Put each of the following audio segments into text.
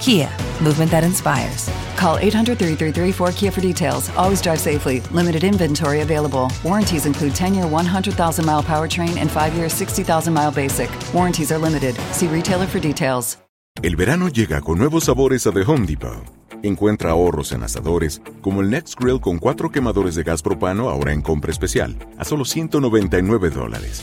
Kia, movement that inspires. Call 800 333 4KIA for details. Always drive safely. Limited inventory available. Warranties include 10 year 100,000 mile powertrain and 5 year 60,000 mile basic. Warranties are limited. See retailer for details. El verano llega con nuevos sabores a The Home Depot. Encuentra ahorros en asadores, como el Next Grill con cuatro quemadores de gas propano ahora en compra especial, a solo 199 dólares.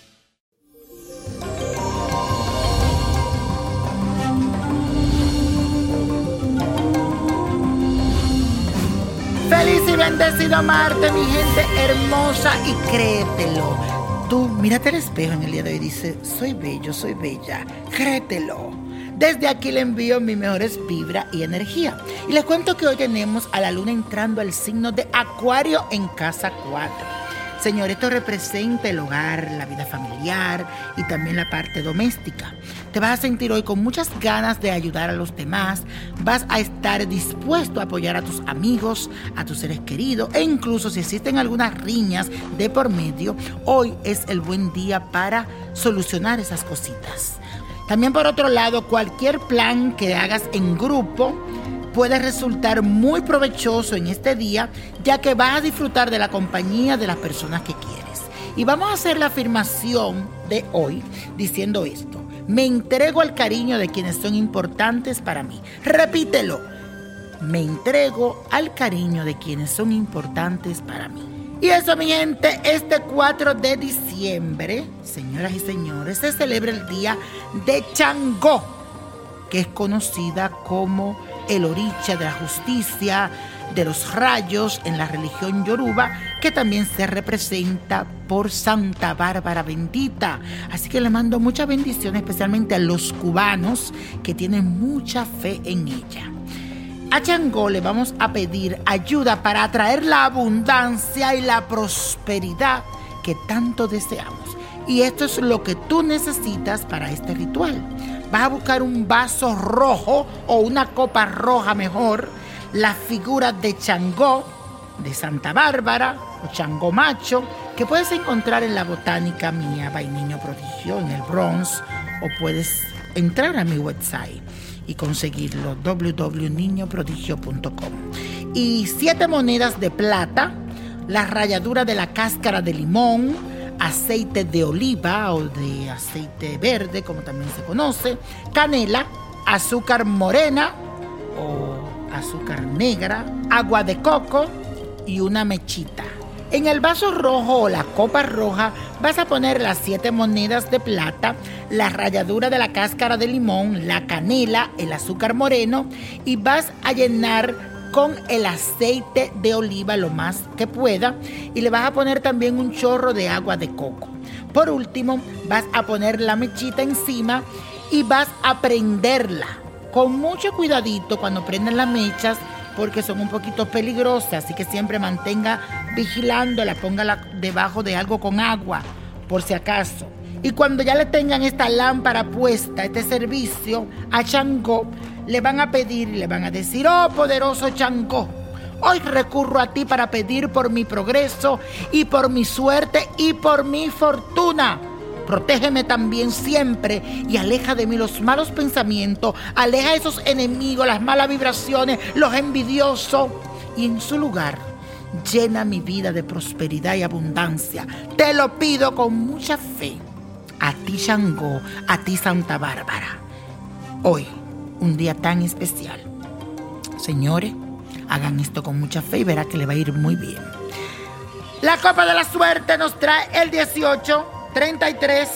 Bendecido Marte, mi gente hermosa, y créetelo. Tú mírate al espejo en el día de hoy dice, soy bello, soy bella, créetelo. Desde aquí le envío mis mejores vibra y energía. Y les cuento que hoy tenemos a la luna entrando al signo de Acuario en casa 4. Señor, esto representa el hogar, la vida familiar y también la parte doméstica. Te vas a sentir hoy con muchas ganas de ayudar a los demás, vas a estar dispuesto a apoyar a tus amigos, a tus seres queridos e incluso si existen algunas riñas de por medio, hoy es el buen día para solucionar esas cositas. También por otro lado, cualquier plan que hagas en grupo, puede resultar muy provechoso en este día, ya que vas a disfrutar de la compañía de las personas que quieres. Y vamos a hacer la afirmación de hoy diciendo esto. Me entrego al cariño de quienes son importantes para mí. Repítelo. Me entrego al cariño de quienes son importantes para mí. Y eso, mi gente, este 4 de diciembre, señoras y señores, se celebra el Día de Changó, que es conocida como el oricha de la justicia, de los rayos en la religión yoruba, que también se representa por Santa Bárbara bendita. Así que le mando mucha bendición, especialmente a los cubanos que tienen mucha fe en ella. A Changó le vamos a pedir ayuda para atraer la abundancia y la prosperidad que tanto deseamos. Y esto es lo que tú necesitas para este ritual vas a buscar un vaso rojo o una copa roja mejor, la figura de Changó, de Santa Bárbara o Changó Macho, que puedes encontrar en la botánica mía, Niño Prodigio, en el Bronx, o puedes entrar a mi website y conseguirlo, www.niñoprodigio.com. Y siete monedas de plata, la ralladura de la cáscara de limón, aceite de oliva o de aceite verde, como también se conoce, canela, azúcar morena o azúcar negra, agua de coco y una mechita. En el vaso rojo o la copa roja vas a poner las siete monedas de plata, la ralladura de la cáscara de limón, la canela, el azúcar moreno y vas a llenar con el aceite de oliva lo más que pueda y le vas a poner también un chorro de agua de coco. Por último, vas a poner la mechita encima y vas a prenderla con mucho cuidadito cuando prendan las mechas porque son un poquito peligrosas, así que siempre mantenga vigilándola, póngala debajo de algo con agua por si acaso. Y cuando ya le tengan esta lámpara puesta, este servicio, a Changó le van a pedir y le van a decir, oh poderoso Changó, hoy recurro a ti para pedir por mi progreso y por mi suerte y por mi fortuna. Protégeme también siempre y aleja de mí los malos pensamientos, aleja esos enemigos, las malas vibraciones, los envidiosos y en su lugar llena mi vida de prosperidad y abundancia. Te lo pido con mucha fe a ti Shango, a ti Santa Bárbara. Hoy, un día tan especial. Señores, hagan esto con mucha fe y verá que le va a ir muy bien. La copa de la suerte nos trae el 18, 33,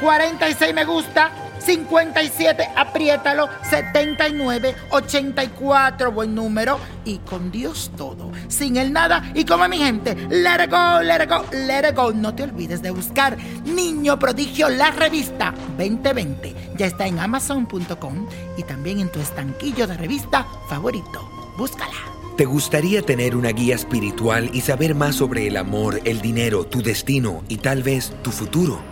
46 me gusta, 57, apriétalo, 79, 84, buen número. Y con Dios todo, sin el nada. Y como mi gente, let it go, let go, let go. No te olvides de buscar Niño Prodigio, la revista 2020. Ya está en amazon.com y también en tu estanquillo de revista favorito. Búscala. ¿Te gustaría tener una guía espiritual y saber más sobre el amor, el dinero, tu destino y tal vez tu futuro?